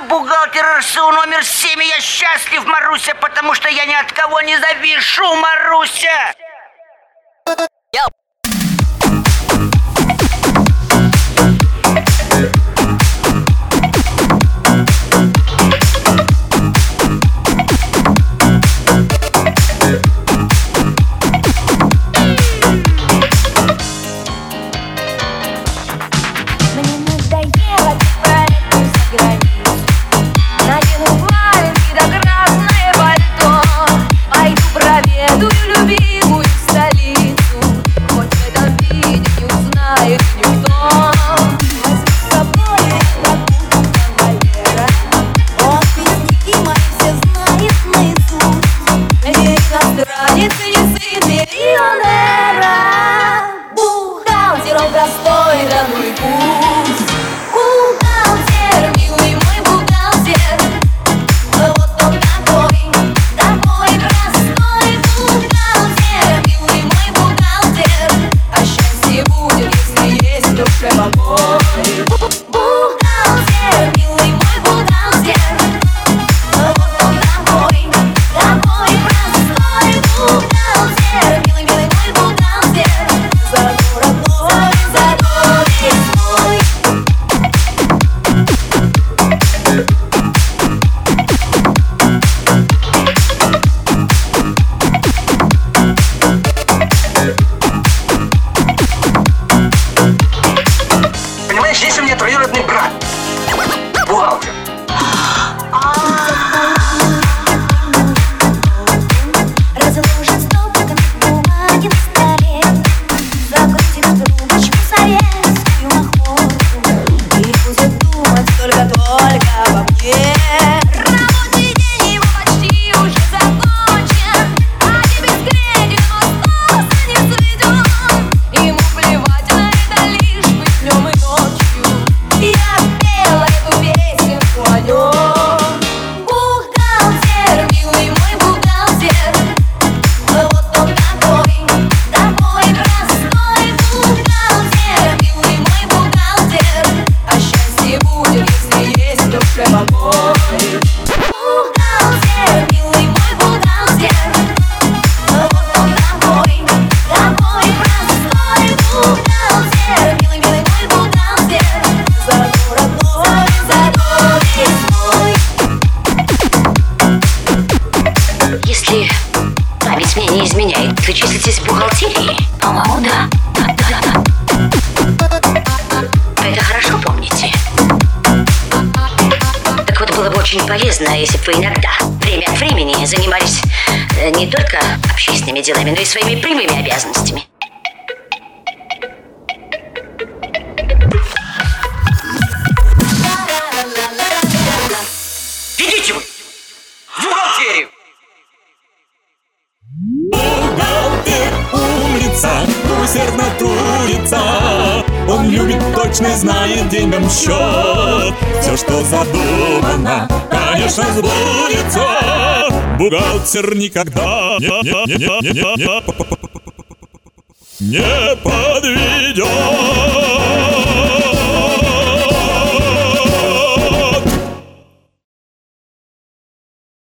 вы бухгалтер РСУ номер 7, я счастлив, Маруся, потому что я ни от кого не завишу, Маруся! Yo. Вы числитесь в бухгалтерии? По-моему, да. Да, да, да. Это хорошо помните. Так вот, было бы очень полезно, если бы вы иногда, время от времени, занимались э, не только общественными делами, но и своими прямыми обязанностями. усердно трудится Он любит, точно знает деньгам счет. Все, что задумано, конечно, сбудется. Бухгалтер никогда не, не, не, не, не, не, не подведет